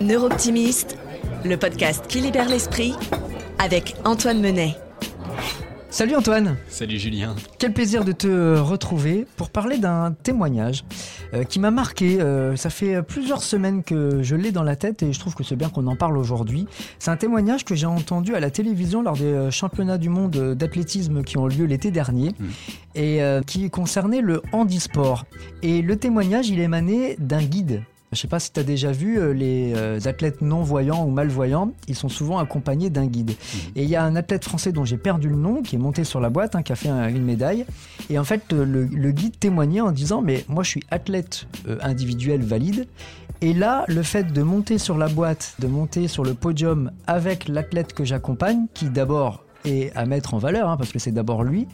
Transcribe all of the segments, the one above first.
Neurooptimiste, le podcast qui libère l'esprit avec Antoine Menet. Salut Antoine Salut Julien Quel plaisir de te retrouver pour parler d'un témoignage euh, qui m'a marqué. Euh, ça fait plusieurs semaines que je l'ai dans la tête et je trouve que c'est bien qu'on en parle aujourd'hui. C'est un témoignage que j'ai entendu à la télévision lors des euh, championnats du monde d'athlétisme qui ont lieu l'été dernier mmh. et qui concernait le handisport. Et le témoignage, il émanait d'un guide je ne sais pas si tu as déjà vu euh, les euh, athlètes non-voyants ou malvoyants, ils sont souvent accompagnés d'un guide. Mhm. Et il y a un athlète français dont j'ai perdu le nom, qui est monté sur la boîte, hein, qui a fait une médaille. Et en fait, euh, le, guide témoignait en disant, mais moi je suis athlète individuel valide. Et là, le fait de monter sur la boîte, de monter sur le podium avec l'athlète que j'accompagne, qui d'abord est à mettre en valeur, hein, parce que c'est d'abord lui,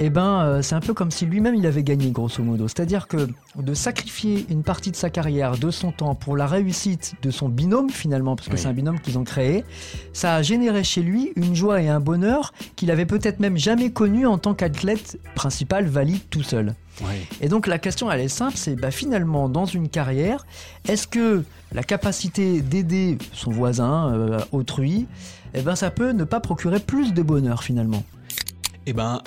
eh ben, euh, c'est un peu comme si lui-même il avait gagné, grosso modo. C'est-à-dire que de sacrifier une partie de sa carrière, de son temps, pour la réussite de son binôme, finalement, parce que c'est un binôme qu'ils ont créé, ça a généré chez lui une joie et un bonheur qu'il avait peut-être même jamais connu en tant qu'athlète principal valide tout seul. Et donc la question, elle est simple, c'est bah, finalement, dans une carrière, est-ce que la capacité d'aider son voisin, euh, autrui, eh ben, ça peut ne pas procurer plus de bonheur finalement? Eh ben,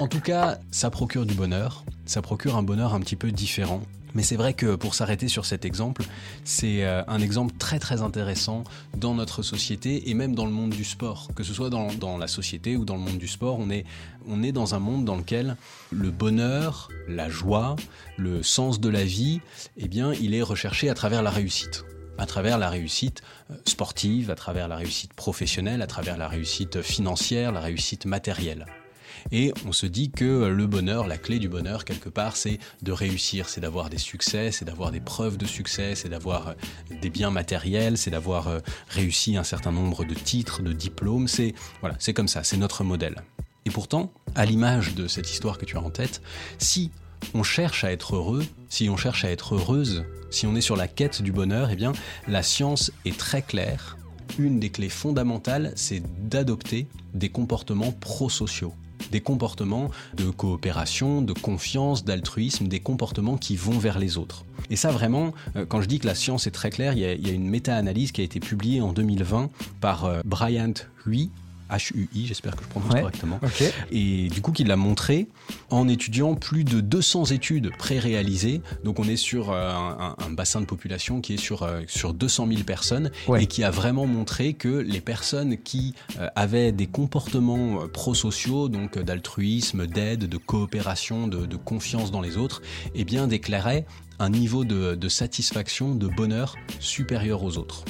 en tout cas, ça procure du bonheur, ça procure un bonheur un petit peu différent. Mais c'est vrai que pour s'arrêter sur cet exemple, c'est euh, un exemple très très intéressant dans notre société et même dans le monde du sport. Que ce soit dans, la société ou dans le monde du sport, on est, on est dans un monde dans lequel le bonheur, la joie, le sens de la vie, eh bien, il est recherché à travers la réussite à travers la réussite euh, sportive, à travers la réussite professionnelle, à travers la réussite financière, la réussite matérielle. Et on se dit que le bonheur, la clé du bonheur, quelque part, c'est de réussir, c'est d'avoir des succès, c'est d'avoir des preuves de succès, c'est d'avoir euh, des biens matériels, c'est d'avoir euh, réussi un certain nombre de titres, de diplômes. C'est voilà, comme ça, c'est notre modèle. Et pourtant, à l'image de cette histoire que tu as en tête, si on cherche à être heureux, si on cherche à être heureuse, si on est sur la quête du bonheur, eh bien, la science est très claire. Une des clés fondamentales, c'est d'adopter des comportements prosociaux des comportements de coopération, de confiance, d'altruisme, des comportements qui vont vers les autres. Et ça vraiment, euh, quand je dis que la science est très claire, il y a, une méta-analyse qui a été publiée en 2020 par euh, Bryant Hui, HUI, j'espère que je prononce correctement. Et du coup, qu'il l'a montré en étudiant plus de 200 études pré-réalisées. Donc, on est sur euh, un, bassin de population qui est sur, euh, sur 200 000 personnes et qui a vraiment montré que les personnes qui euh, avaient des comportements prosociaux, donc d'altruisme, d'aide, de coopération, de, de, confiance dans les autres, eh bien, déclaraient un niveau de, de satisfaction, de bonheur supérieur aux autres.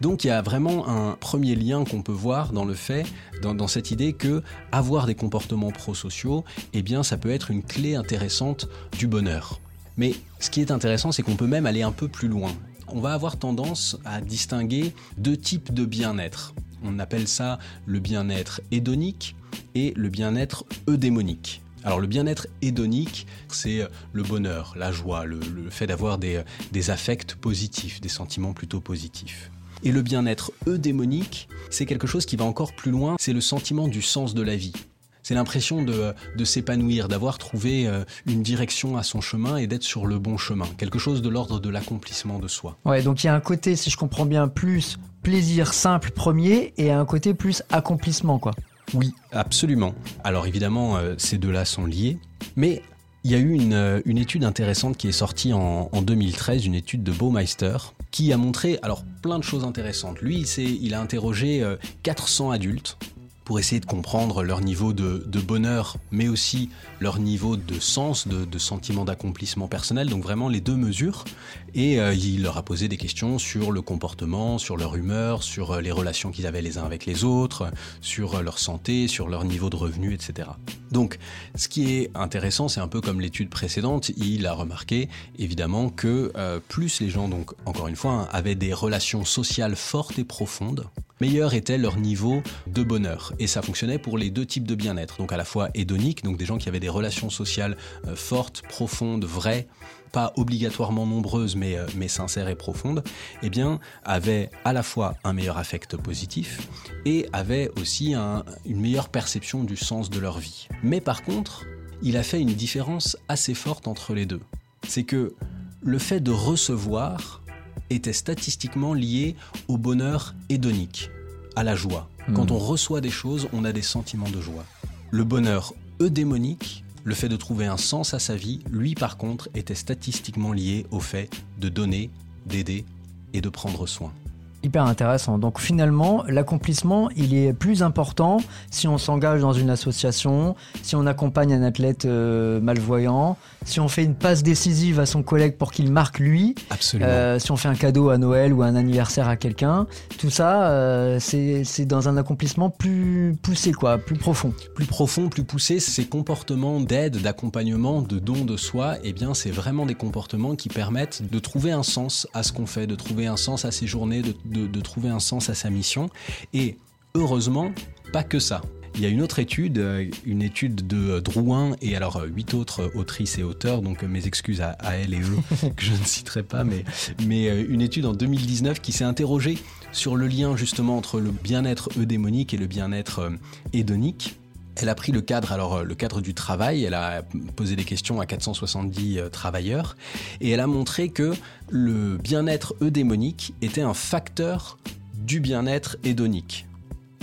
Donc il y a vraiment un premier lien qu'on peut voir dans le fait, dans, cette idée que avoir des comportements prosociaux, eh bien ça peut être une clé intéressante du bonheur. Mais ce qui est intéressant, c'est qu'on peut même aller un peu plus loin. On va avoir tendance à distinguer deux types de bien-être. On appelle ça le bien-être hédonique et le bien-être eudémonique. Alors le bien-être hédonique, c'est le bonheur, la joie, le, fait d'avoir des, des affects positifs, des sentiments plutôt positifs. Et le bien-être eudémonique, c'est quelque chose qui va encore plus loin, c'est le sentiment du sens de la vie. C'est l'impression de, s'épanouir, d'avoir trouvé euh, une direction à son chemin et d'être sur le bon chemin. Quelque chose de l'ordre de l'accomplissement de soi. Ouais, donc il y a un côté, si je comprends bien, plus plaisir simple premier et un côté plus accomplissement, quoi. Oui, absolument. Alors évidemment, euh, ces deux-là sont liés, mais il y a eu une, euh, étude intéressante qui est sortie en, en 2013, une étude de Baumeister, qui a montré alors plein de choses intéressantes. Lui, il a interrogé 400 euh, adultes pour essayer de comprendre leur niveau de, bonheur, mais aussi leur niveau de sens, de, sentiment d'accomplissement personnel, donc vraiment les deux mesures. Et euh, il leur a posé des questions sur le comportement, sur leur humeur, sur euh, les relations qu'ils avaient les uns avec les autres, sur euh, leur santé, sur leur niveau de revenu, etc. Donc, ce qui est intéressant, c'est un peu comme l'étude précédente, il a remarqué évidemment que plus les gens, donc encore une fois, hein, avaient des relations sociales fortes et profondes, meilleur était leur niveau de bonheur. Et ça fonctionnait pour les deux types de bien-être, donc à la fois hédonique, donc des gens qui avaient des relations sociales euh, fortes, profondes, vraies, pas obligatoirement nombreuses, mais, euh, mais sincères et profondes, eh bien, avaient à la fois un meilleur affect positif et avaient aussi une meilleure perception du sens de leur vie. Mais par contre, il a fait une différence assez forte entre les deux. C'est que le fait de recevoir était statistiquement lié au bonheur hédonique, à la joie. Quand Hmm. on reçoit des choses, on a des sentiments de joie. Le bonheur eudémonique, le fait de trouver un sens à sa vie, lui par contre, était statistiquement lié au fait de donner, d'aider et de prendre soin. Hyper intéressant. Donc finalement, l'accomplissement, il est plus important si on s'engage dans une association, si on accompagne un athlète euh, malvoyant, si on fait une passe décisive à son collègue pour qu'il marque lui, Absolument. euh, si on fait un cadeau à Noël ou un anniversaire à quelqu'un. Tout ça, euh, c'est dans un accomplissement plus poussé, quoi, plus profond. plus profond, plus poussé, ces comportements d'aide, d'accompagnement, de don de soi, eh bien, c'est vraiment des comportements qui permettent de trouver un sens à ce qu'on fait, de trouver un sens à ses journées, de, de- de trouver un sens à sa mission. Et heureusement, pas que ça. Il y a une autre étude, euh, une étude de euh, Drouin et alors euh, huit autres autrices et auteurs, donc mes excuses à, à elles et eux que je ne citerai pas, mais, mais une étude en 2019 qui s'est interrogée sur le lien justement entre le bien-être eudémonique et le bien-être hédonique. Elle a pris le cadre, alors euh, le cadre du travail, elle a posé des questions à 470 euh, travailleurs et elle a montré que le bien-être eudémonique était un facteur du bien-être hédonique.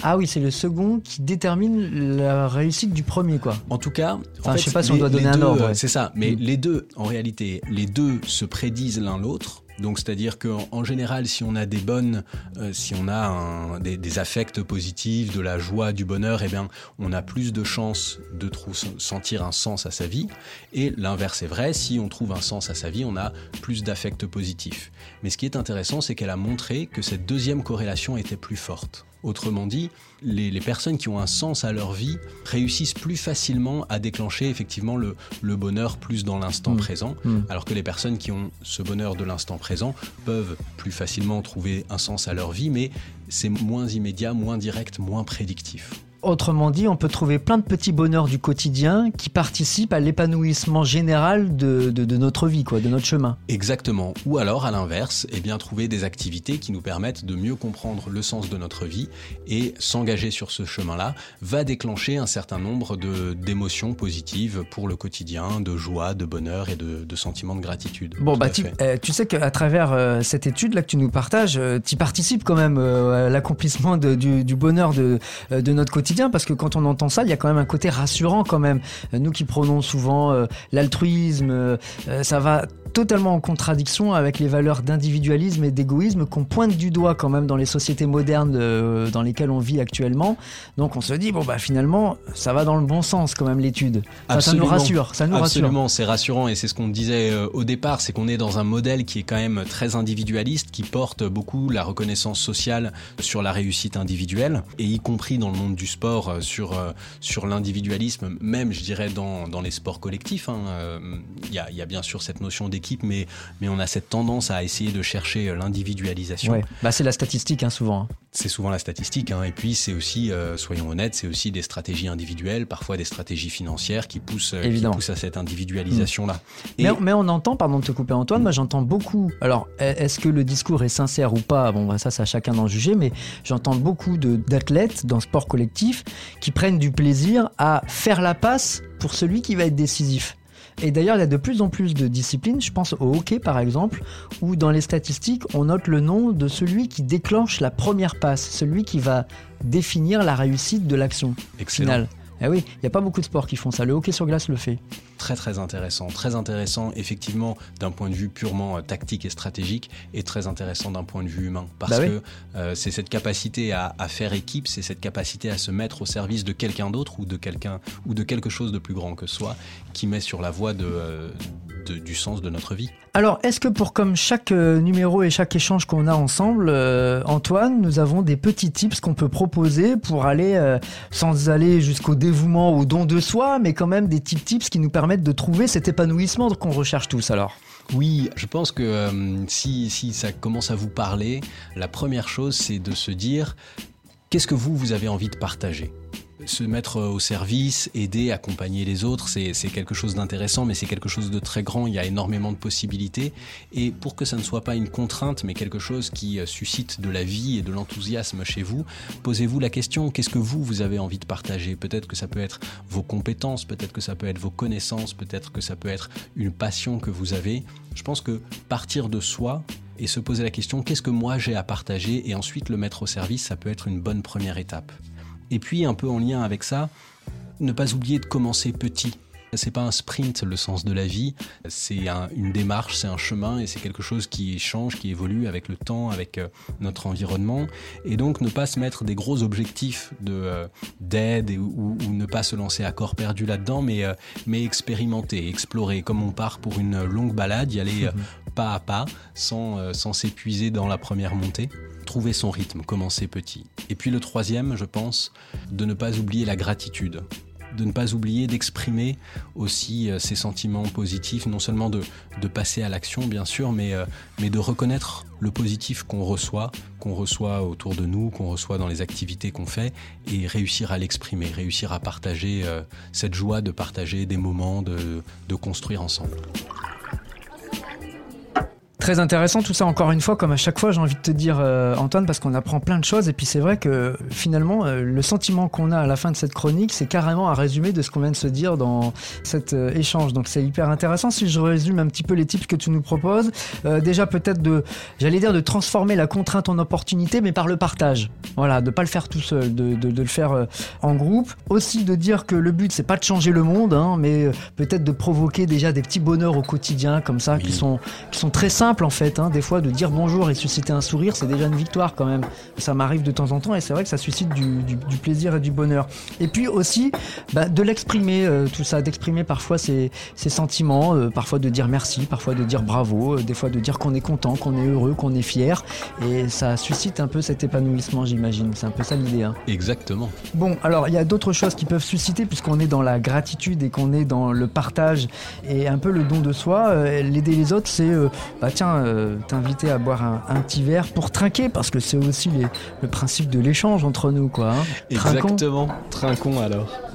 Ah oui, c'est le second qui détermine la réussite du premier, quoi. En tout cas, Enfin, en je fait, sais pas si on doit donner un ordre, ouais. C'est ça, mais Mm. les deux, en réalité, les deux se prédisent l'un l'autre. Donc, c'est-à-dire qu'en en général, si on a des bonnes, euh, si on a des, des affects positifs, de la joie, du bonheur, eh bien, on a plus de chances de sentir un sens à sa vie. Et l'inverse est vrai, si on trouve un sens à sa vie, on a plus d'affects positifs. Mais ce qui est intéressant, c'est qu'elle a montré que cette deuxième corrélation était plus forte. Autrement dit, les, les personnes qui ont un sens à leur vie réussissent plus facilement à déclencher effectivement le, le bonheur plus dans l'instant Mm. présent, Mm. alors que les personnes qui ont ce bonheur de l'instant présent peuvent plus facilement trouver un sens à leur vie, mais c'est moins immédiat, moins direct, moins prédictif. Autrement dit, on peut trouver plein de petits bonheurs du quotidien qui participent à l'épanouissement général de, de- de notre vie, quoi, de notre chemin. Exactement. Ou alors, à l'inverse, eh bien, trouver des activités qui nous permettent de mieux comprendre le sens de notre vie et s'engager sur ce chemin-là va déclencher un certain nombre d'émotions positives pour le quotidien, de joie, de bonheur et de, de sentiments de gratitude. Bon, bah, à tu, euh, sais qu'à travers euh, cette étude là que tu nous partages, tu participes quand même euh, à l'accomplissement du, du bonheur de, euh, de notre quotidien, parce que quand on entend ça, il y a quand même un côté rassurant quand même. Euh, Nous qui prenons souvent euh, l'altruisme, euh, ça va totalement en contradiction avec les valeurs d'individualisme et d'égoïsme qu'on pointe du doigt quand même dans les sociétés modernes euh, dans lesquelles on vit actuellement. Donc on se dit bon bah finalement ça va dans le bon sens quand même l'étude. Ça nous rassure, ça nous rassure. Absolument, c'est rassurant et c'est ce qu'on disait euh, au départ, c'est qu'on est dans un modèle qui est quand même très individualiste, qui porte beaucoup la reconnaissance sociale sur la réussite individuelle et y compris dans le monde du sport euh, sur sur l'individualisme, même je dirais dans, dans les sports collectifs. hein, Il y, a, il y a bien sûr cette notion d'équipe, mais mais on a cette tendance à essayer de chercher euh, l'individualisation. Ouais. Bah, c'est la statistique hein, souvent. hein. C'est souvent la statistique, hein. et puis c'est aussi, euh, soyons honnêtes, c'est aussi des stratégies individuelles, parfois des stratégies financières qui poussent, euh, qui poussent à cette individualisation-là. Et- Mais, mais on entend, pardon de te couper Antoine, moi j'entends beaucoup. Alors, est-ce que le discours est sincère ou pas? Bon, bah, ça, c'est à chacun d'en juger, mais j'entends beaucoup d'athlètes dans le sport collectif qui prennent du plaisir à faire la passe pour celui qui va être décisif. Et d'ailleurs, il y a de plus en plus de disciplines, je pense au hockey par exemple, où dans les statistiques, on note le nom de celui qui déclenche la première passe, celui qui va définir la réussite de l'action finale. Eh oui, il n'y a pas beaucoup de sports qui font ça. Le hockey sur glace le fait. Très très intéressant, très intéressant effectivement d'un point de vue purement euh, tactique et stratégique et très intéressant d'un point de vue humain parce Bah oui. que euh, c'est cette capacité à, à faire équipe, c'est cette capacité à se mettre au service de quelqu'un d'autre ou de quelqu'un ou de quelque chose de plus grand que soi qui met sur la voie de, euh, de- du sens de notre vie. Alors, est-ce que pour comme chaque numéro et chaque échange qu'on a ensemble, euh, Antoine, nous avons des petits tips qu'on peut proposer pour aller, sans aller jusqu'au dévouement, au don de soi, mais quand même des petits tips qui nous permettent de trouver cet épanouissement qu'on recherche tous alors Oui, je pense que euh, si, si ça commence à vous parler, la première chose c'est de se dire qu'est-ce que vous, vous avez envie de partager? Se mettre au service, aider, accompagner les autres, c'est c'est quelque chose d'intéressant, mais c'est quelque chose de très grand. Il y a énormément de possibilités. Et pour que ça ne soit pas une contrainte, mais quelque chose qui euh, suscite de la vie et de l'enthousiasme chez vous, posez-vous la question qu'est-ce que vous, vous avez envie de partager? Peut-être que ça peut être vos compétences, peut-être que ça peut être vos connaissances, peut-être que ça peut être une passion que vous avez. Je pense que partir de soi et se poser la question qu'est-ce que moi j'ai à partager? Et ensuite le mettre au service, ça peut être une bonne première étape. Et puis un peu en lien avec ça, ne pas oublier de commencer petit. C'est pas un sprint le sens de la vie, c'est une démarche, c'est un chemin et c'est quelque chose qui change, qui évolue avec le temps, avec euh, notre environnement. Et donc ne pas se mettre des gros objectifs de euh, d'aide ou, ne pas se lancer à corps perdu là-dedans, mais euh, mais expérimenter, explorer. Comme on part pour une longue balade, y aller mhm. pas à pas, sans sans s'épuiser dans la première montée trouver son rythme, commencer petit. Et puis le troisième, je pense, de ne pas oublier la gratitude de ne pas oublier d'exprimer aussi euh, ses sentiments positifs, non seulement de, passer à l'action bien sûr, mais, euh, mais de reconnaître le positif qu'on reçoit, qu'on reçoit autour de nous, qu'on reçoit dans les activités qu'on fait, et réussir à l'exprimer, réussir à partager euh, cette joie de partager des moments, de, de construire ensemble. Très intéressant tout ça encore une fois, comme à chaque fois j'ai envie de te dire euh, Antoine, parce qu'on apprend plein de choses et puis c'est vrai que finalement euh, le sentiment qu'on a à la fin de cette chronique c'est carrément un résumé de ce qu'on vient de se dire dans cet euh, échange. Donc c'est hyper intéressant si je résume un petit peu les tips que tu nous proposes. déjà peut-être de, j'allais dire de transformer la contrainte en opportunité mais par le partage. Voilà, de pas le faire tout seul, de, de, de le faire en groupe. Aussi de dire que le but c'est pas de changer le monde, hein, mais peut-être de provoquer déjà des petits bonheurs au quotidien comme ça qui sont qui sont très simples en fait. Hein. Des fois, de dire bonjour et susciter un sourire, c'est déjà une victoire quand même. Ça m'arrive de temps en temps et c'est vrai que ça suscite du, plaisir et du bonheur. Et puis aussi, bah, de l'exprimer, euh, tout ça, d'exprimer parfois ses, sentiments, euh, parfois de dire merci, parfois de dire bravo, euh, des fois de dire qu'on est content, qu'on est heureux, qu'on est fier. Et ça suscite un peu cet épanouissement, j'imagine. C'est un peu ça l'idée. Hein. Exactement. Bon, alors il y a d'autres choses qui peuvent susciter puisqu'on est dans la gratitude et qu'on est dans le partage et un peu le don de soi. L'aider les autres, c'est bah, euh, t'inviter à boire un, petit verre pour trinquer, parce que c'est aussi le principe de l'échange entre nous, quoi. Hein. Exactement, trinquons alors.